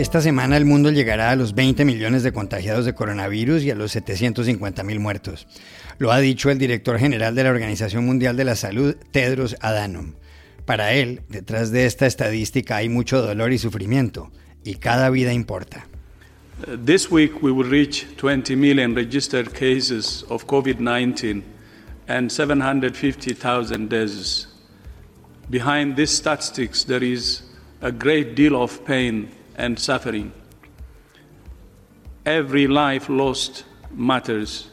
Esta semana el mundo llegará a los 20 millones de contagiados de coronavirus y a los 750 mil muertos. Lo ha dicho el director general de la Organización Mundial de la Salud, Tedros Adhanom. Para él, detrás de esta estadística hay mucho dolor y sufrimiento, y cada vida importa. This week we will reach 20 million registered cases of COVID-19 and 750,000 deaths. Behind these statistics there is a great deal of pain and suffering. Every life lost matters.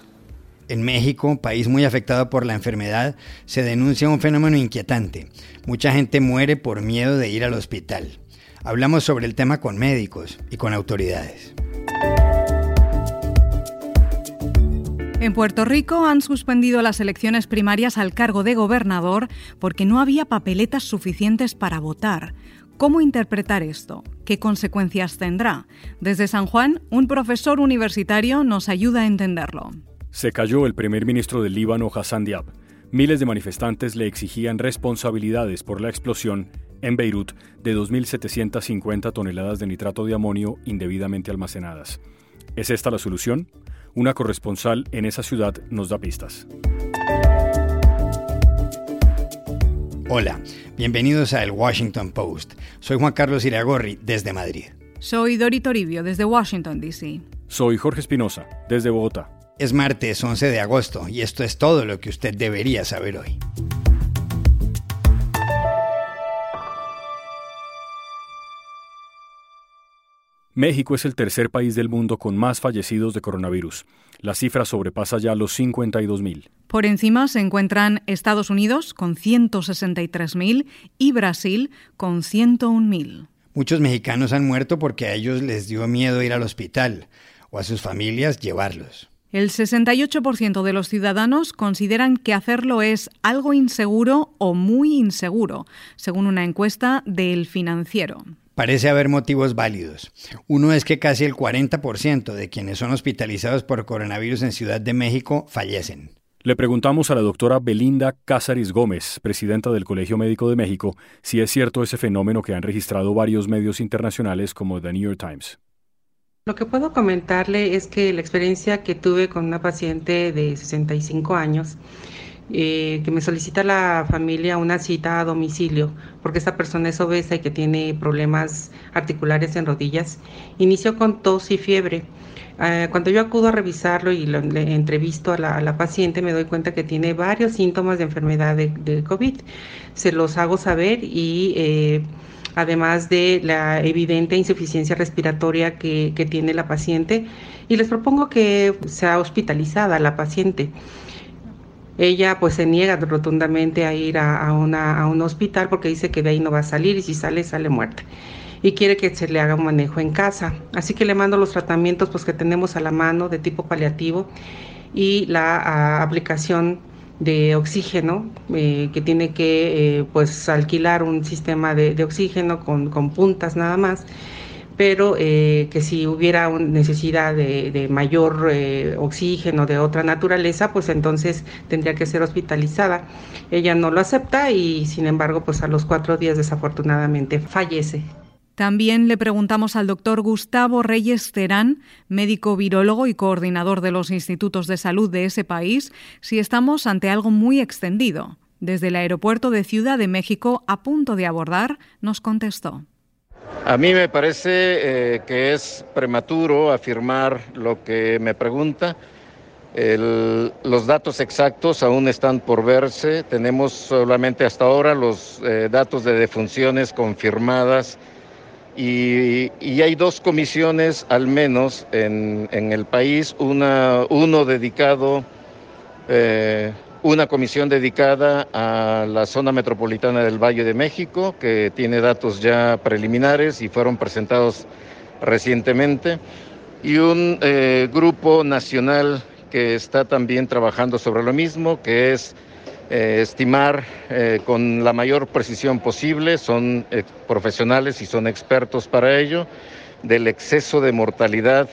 En México, país muy afectado por la enfermedad, se denuncia un fenómeno inquietante. Mucha gente muere por miedo de ir al hospital. Hablamos sobre el tema con médicos y con autoridades. En Puerto Rico han suspendido las elecciones primarias al cargo de gobernador porque no había papeletas suficientes para votar. ¿Cómo interpretar esto? ¿Qué consecuencias tendrá? Desde San Juan, un profesor universitario nos ayuda a entenderlo. Se cayó el primer ministro del Líbano, Hassan Diab. Miles de manifestantes le exigían responsabilidades por la explosión en Beirut de 2.750 toneladas de nitrato de amonio indebidamente almacenadas. ¿Es esta la solución? Una corresponsal en esa ciudad nos da pistas. Hola, bienvenidos a El Washington Post. Soy Juan Carlos Iragorri desde Madrid. Soy Dori Toribio desde Washington, D.C. Soy Jorge Espinosa desde Bogotá. Es martes 11 de agosto y esto es todo lo que usted debería saber hoy. México es el tercer país del mundo con más fallecidos de coronavirus. La cifra sobrepasa ya los 52.000. Por encima se encuentran Estados Unidos con 163.000 y Brasil con 101.000. Muchos mexicanos han muerto porque a ellos les dio miedo ir al hospital o a sus familias llevarlos. El 68% de los ciudadanos consideran que hacerlo es algo inseguro o muy inseguro, según una encuesta del financiero. Parece haber motivos válidos. Uno es que casi el 40% de quienes son hospitalizados por coronavirus en Ciudad de México fallecen. Le preguntamos a la doctora Belinda Cázares Gómez, presidenta del Colegio Médico de México, si es cierto ese fenómeno que han registrado varios medios internacionales como The New York Times. Lo que puedo comentarle es que la experiencia que tuve con una paciente de 65 años eh, que me solicita la familia una cita a domicilio, porque esta persona es obesa y que tiene problemas articulares en rodillas. Inició con tos y fiebre. Eh, cuando yo acudo a revisarlo y le entrevisto a la, paciente, me doy cuenta que tiene varios síntomas de enfermedad de, COVID. Se los hago saber y eh, además de la evidente insuficiencia respiratoria que, que tiene la paciente, y les propongo que sea hospitalizada la paciente. Ella pues se niega rotundamente a ir a, una, a un hospital porque dice que de ahí no va a salir y si sale, sale muerta. Y quiere que se le haga un manejo en casa. Así que le mando los tratamientos pues, que tenemos a la mano de tipo paliativo y la aplicación de oxígeno, eh, que tiene que eh, pues alquilar un sistema de, de oxígeno con, con puntas nada más pero eh, que si hubiera necesidad de, mayor eh, oxígeno de otra naturaleza, pues entonces tendría que ser hospitalizada. Ella no lo acepta y sin embargo, pues a los cuatro días desafortunadamente fallece. También le preguntamos al doctor Gustavo Reyes Terán, médico virólogo y coordinador de los institutos de salud de ese país, si estamos ante algo muy extendido. Desde el aeropuerto de Ciudad de México, a punto de abordar, nos contestó. A mí me parece eh, que es prematuro afirmar lo que me pregunta. los datos exactos aún están por verse. Tenemos solamente hasta ahora los eh, datos de defunciones confirmadas y, hay dos comisiones al menos en, el país, una, uno dedicado eh, una comisión dedicada a la zona metropolitana del Valle de México, que tiene datos ya preliminares y fueron presentados recientemente, y un eh, grupo nacional que está también trabajando sobre lo mismo, que es eh, estimar eh, con la mayor precisión posible, son profesionales y son expertos para ello, del exceso de mortalidad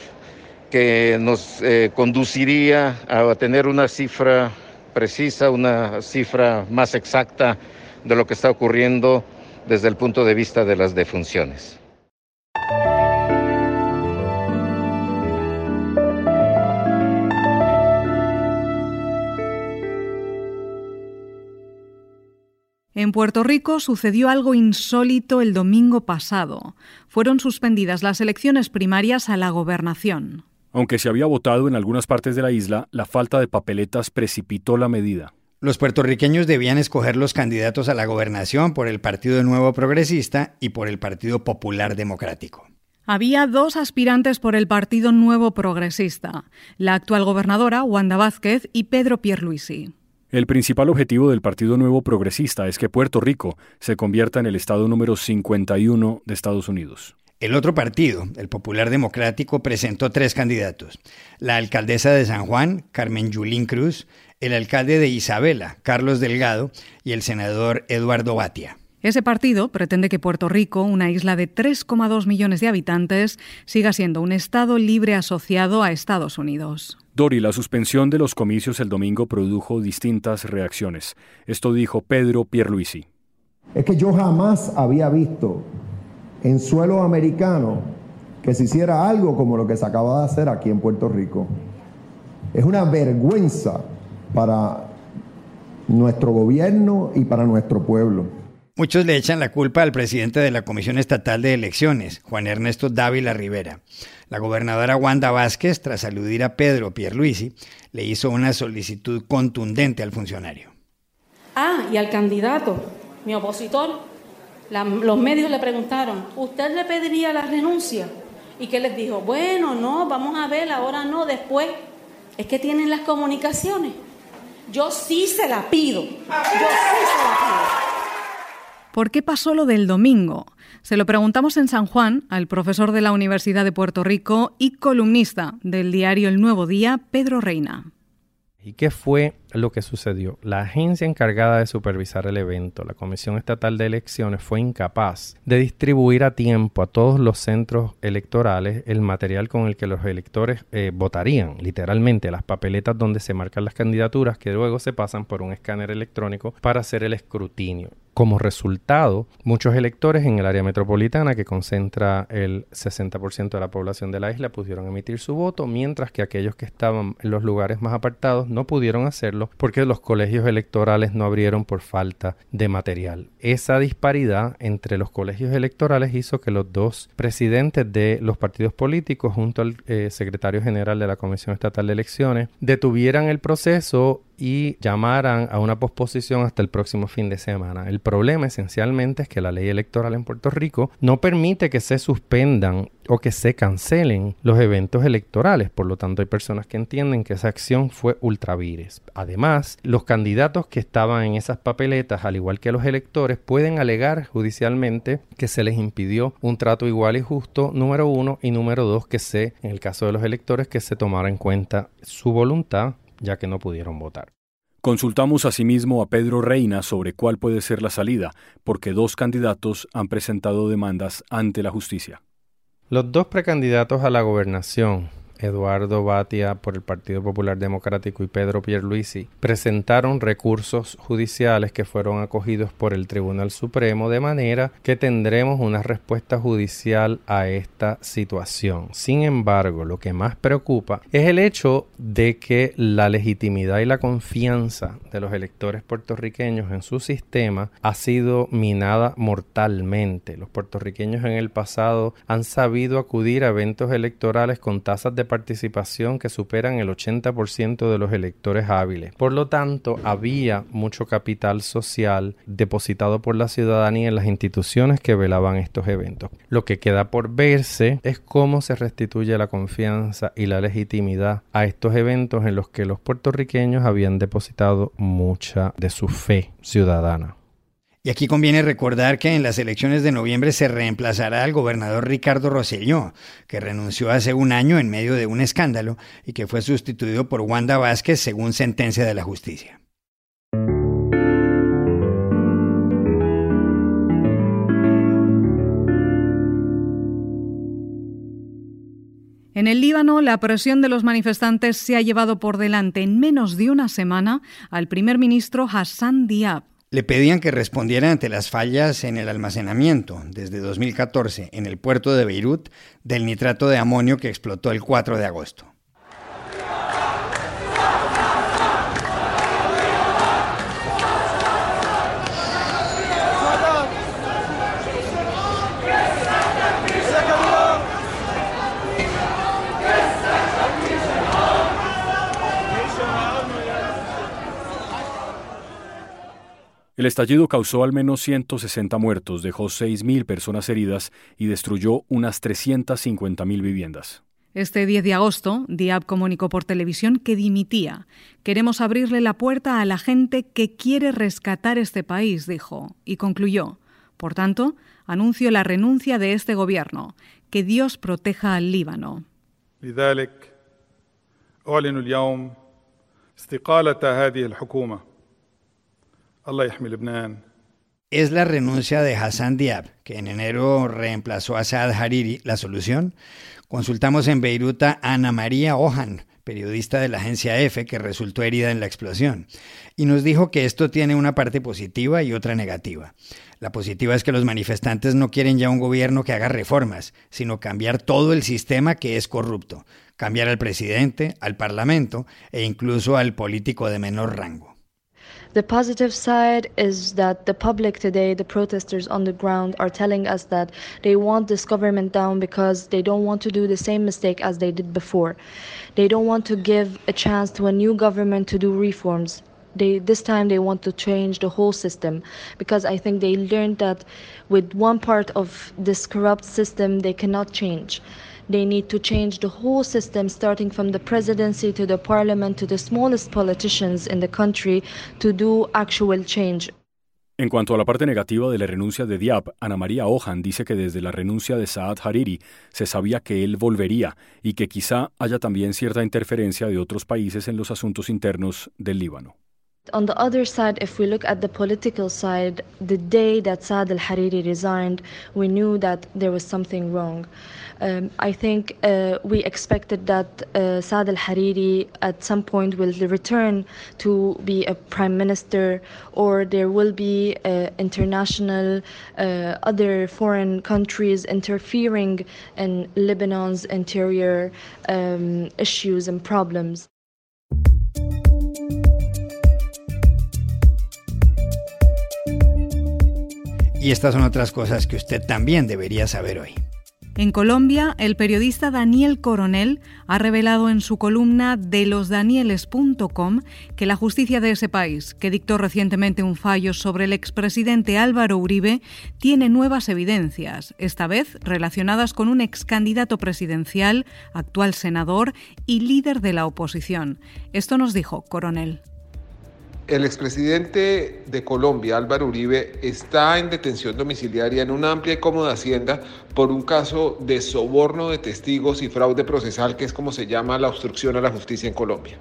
que nos conduciría a tener una cifra precisa, una cifra más exacta de lo que está ocurriendo desde el punto de vista de las defunciones. En Puerto Rico sucedió algo insólito el domingo pasado. Fueron suspendidas las elecciones primarias a la gobernación. Aunque se había votado en algunas partes de la isla, la falta de papeletas precipitó la medida. Los puertorriqueños debían escoger los candidatos a la gobernación por el Partido Nuevo Progresista y por el Partido Popular Democrático. Había dos aspirantes por el Partido Nuevo Progresista, la actual gobernadora Wanda Vázquez y Pedro Pierluisi. El principal objetivo del Partido Nuevo Progresista es que Puerto Rico se convierta en el estado número 51 de Estados Unidos. El otro partido, el Popular Democrático, presentó tres candidatos. La alcaldesa de San Juan, Carmen Yulín Cruz, el alcalde de Isabela, Carlos Delgado, y el senador Eduardo Batia. Ese partido pretende que Puerto Rico, una isla de 3,2 millones de habitantes, siga siendo un Estado libre asociado a Estados Unidos. Dori, la suspensión de los comicios el domingo produjo distintas reacciones. Esto dijo Pedro Pierluisi. Es que yo jamás había visto en suelo americano que se hiciera algo como lo que se acaba de hacer aquí en Puerto Rico. Es una vergüenza para nuestro gobierno y para nuestro pueblo. Muchos le echan la culpa al presidente de la Comisión Estatal de Elecciones, Juan Ernesto Dávila Rivera. La gobernadora Wanda Vázquez, tras aludir a Pedro Pierluisi, le hizo una solicitud contundente al funcionario. Ah, y al candidato, mi opositor, los medios le preguntaron, ¿usted le pediría la renuncia? ¿Y qué les dijo? Bueno, no, vamos a ver, ahora no, después. Es que tienen las comunicaciones. Yo sí se la pido. Yo sí se la pido. ¿Por qué pasó lo del domingo? Se lo preguntamos en San Juan al profesor de la Universidad de Puerto Rico y columnista del diario El Nuevo Día, Pedro Reina. ¿Y qué fue lo que sucedió? La agencia encargada de supervisar el evento, la Comisión Estatal de Elecciones, fue incapaz de distribuir a tiempo a todos los centros electorales el material con el que los electores eh, votarían, literalmente las papeletas donde se marcan las candidaturas que luego se pasan por un escáner electrónico para hacer el escrutinio. Como resultado, muchos electores en el área metropolitana, que concentra el 60% de la población de la isla, pudieron emitir su voto, mientras que aquellos que estaban en los lugares más apartados no pudieron hacerlo porque los colegios electorales no abrieron por falta de material. Esa disparidad entre los colegios electorales hizo que los dos presidentes de los partidos políticos, junto al eh, secretario general de la Comisión Estatal de Elecciones, detuvieran el proceso y llamaran a una posposición hasta el próximo fin de semana. Problema esencialmente es que la ley electoral en Puerto Rico no permite que se suspendan o que se cancelen los eventos electorales. Por lo tanto, hay personas que entienden que esa acción fue ultravires. Además, los candidatos que estaban en esas papeletas, al igual que los electores, pueden alegar judicialmente que se les impidió un trato igual y justo, número uno, y número dos, que se, en el caso de los electores, que se tomara en cuenta su voluntad ya que no pudieron votar. Consultamos asimismo a Pedro Reina sobre cuál puede ser la salida, porque dos candidatos han presentado demandas ante la justicia. Los dos precandidatos a la gobernación, Eduardo Batia por el Partido Popular Democrático y Pedro Pierluisi presentaron recursos judiciales que fueron acogidos por el Tribunal Supremo de manera que tendremos una respuesta judicial a esta situación. Sin embargo, lo que más preocupa es el hecho de que la legitimidad y la confianza de los electores puertorriqueños en su sistema ha sido minada mortalmente. Los puertorriqueños en el pasado han sabido acudir a eventos electorales con tasas de participación que superan el 80% de los electores hábiles. Por lo tanto, había mucho capital social depositado por la ciudadanía en las instituciones que velaban estos eventos. Lo que queda por verse es cómo se restituye la confianza y la legitimidad a estos eventos en los que los puertorriqueños habían depositado mucha de su fe ciudadana. Y aquí conviene recordar que en las elecciones de noviembre se reemplazará al gobernador Ricardo Rosselló, que renunció hace un año en medio de un escándalo y que fue sustituido por Wanda Vázquez según sentencia de la justicia. En el Líbano, la presión de los manifestantes se ha llevado por delante en menos de una semana al primer ministro Hassan Diab, le pedían que respondiera ante las fallas en el almacenamiento desde 2014 en el puerto de Beirut del nitrato de amonio que explotó el 4 de agosto. El estallido causó al menos 160 muertos, dejó 6.000 personas heridas y destruyó unas 350.000 viviendas. Este 10 de agosto, Diab comunicó por televisión que dimitía. Queremos abrirle la puerta a la gente que quiere rescatar este país, dijo, y concluyó. Por tanto, anuncio la renuncia de este gobierno. Que Dios proteja al Líbano. ¿Es la renuncia de Hassan Diab, que en enero reemplazó a Saad Hariri, la solución? Consultamos en Beirut a Ana María Ojan, periodista de la agencia EFE que resultó herida en la explosión, y nos dijo que esto tiene una parte positiva y otra negativa. La positiva es que los manifestantes no quieren ya un gobierno que haga reformas, sino cambiar todo el sistema que es corrupto, cambiar al presidente, al parlamento e incluso al político de menor rango. The positive side is that the public today, the protesters on the ground, are telling us that they want this government down because they don't want to do the same mistake as they did before. They don't want to give a chance to a new government to do reforms. They, this time they want to change the whole system because I think they learned that with one part of this corrupt system they cannot change. They need to change the whole system, starting from the presidency to the parliament to the smallest politicians in the country, to do actual change. En cuanto a la parte negativa de la renuncia de Diab, Ana María Ojan dice que desde la renuncia de Saad Hariri se sabía que él volvería y que quizá haya también cierta interferencia de otros países en los asuntos internos del Líbano. On the other side, if we look at the political side, the day that Saad al Hariri resigned, we knew that there was something wrong. Um, I think uh, we expected that uh, Saad al Hariri at some point will return to be a prime minister, or there will be uh, international, uh, other foreign countries interfering in Lebanon's interior um, issues and problems. Y estas son otras cosas que usted también debería saber hoy. En Colombia, el periodista Daniel Coronel ha revelado en su columna de losdanieles.com que la justicia de ese país, que dictó recientemente un fallo sobre el expresidente Álvaro Uribe, tiene nuevas evidencias, esta vez relacionadas con un ex candidato presidencial, actual senador y líder de la oposición. Esto nos dijo Coronel. El expresidente de Colombia, Álvaro Uribe, está en detención domiciliaria en una amplia y cómoda hacienda por un caso de soborno de testigos y fraude procesal, que es como se llama la obstrucción a la justicia en Colombia.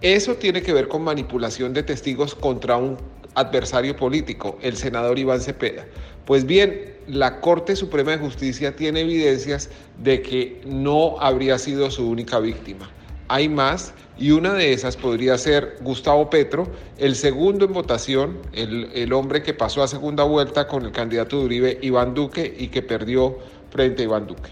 Eso tiene que ver con manipulación de testigos contra un adversario político, el senador Iván Cepeda. Pues bien, la Corte Suprema de Justicia tiene evidencias de que no habría sido su única víctima. Hay más y una de esas podría ser Gustavo Petro, el segundo en votación, el, hombre que pasó a segunda vuelta con el candidato de Uribe, Iván Duque, y que perdió frente a Iván Duque.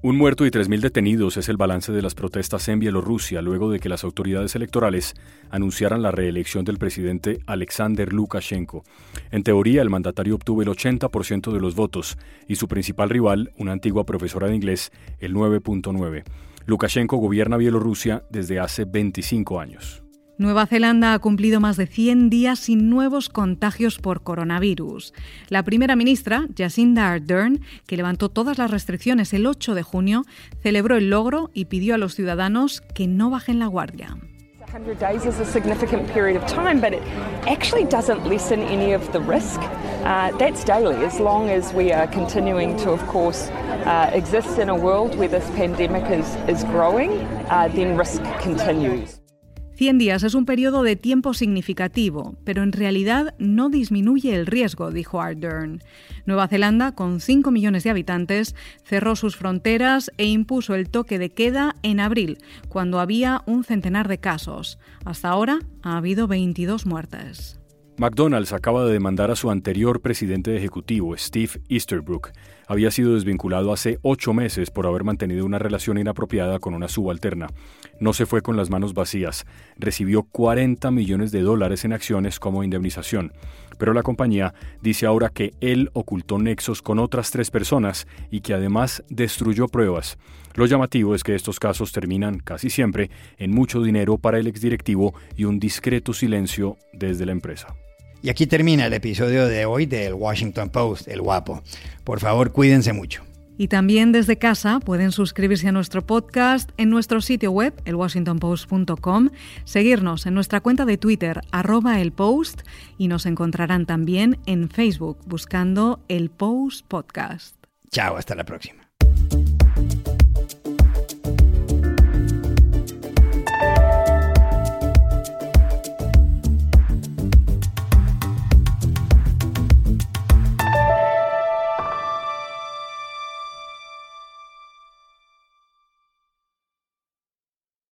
Un muerto y 3.000 detenidos es el balance de las protestas en Bielorrusia luego de que las autoridades electorales anunciaran la reelección del presidente Alexander Lukashenko. En teoría, el mandatario obtuvo el 80% de los votos y su principal rival, una antigua profesora de inglés, el 9.9%. Lukashenko gobierna Bielorrusia desde hace 25 años. Nueva Zelanda ha cumplido más de 100 días sin nuevos contagios por coronavirus. La primera ministra, Jacinda Ardern, que levantó todas las restricciones el 8 de junio, celebró el logro y pidió a los ciudadanos que no bajen la guardia. 100 days is a significant period of time, but it actually doesn't lessen any of the risk. Uh, that's daily, as long as we are continuing to, of course, uh, exist in a world where this pandemic is, is growing, uh, then risk continues. 100 días es un periodo de tiempo significativo, pero en realidad no disminuye el riesgo, dijo Ardern. Nueva Zelanda, con 5 millones de habitantes, cerró sus fronteras e impuso el toque de queda en abril, cuando había un centenar de casos. Hasta ahora ha habido 22 muertes. McDonald's acaba de demandar a su anterior presidente ejecutivo, Steve Easterbrook. Había sido desvinculado hace ocho meses por haber mantenido una relación inapropiada con una subalterna. No se fue con las manos vacías. Recibió 40 millones de dólares en acciones como indemnización. Pero la compañía dice ahora que él ocultó nexos con otras tres personas y que además destruyó pruebas. Lo llamativo es que estos casos terminan casi siempre en mucho dinero para el exdirectivo y un discreto silencio desde la empresa. Y aquí termina el episodio de hoy del Washington Post, el guapo. Por favor, cuídense mucho. Y también desde casa pueden suscribirse a nuestro podcast en nuestro sitio web, elwashingtonpost.com, seguirnos en nuestra cuenta de Twitter, arroba el post, y nos encontrarán también en Facebook buscando el Post Podcast. Chao, hasta la próxima.